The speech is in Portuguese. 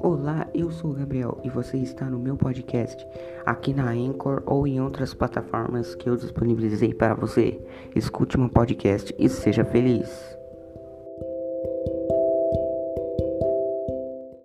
Olá, eu sou o Gabriel e você está no meu podcast, aqui na Anchor ou em outras plataformas que eu disponibilizei para você. Escute meu podcast e seja feliz.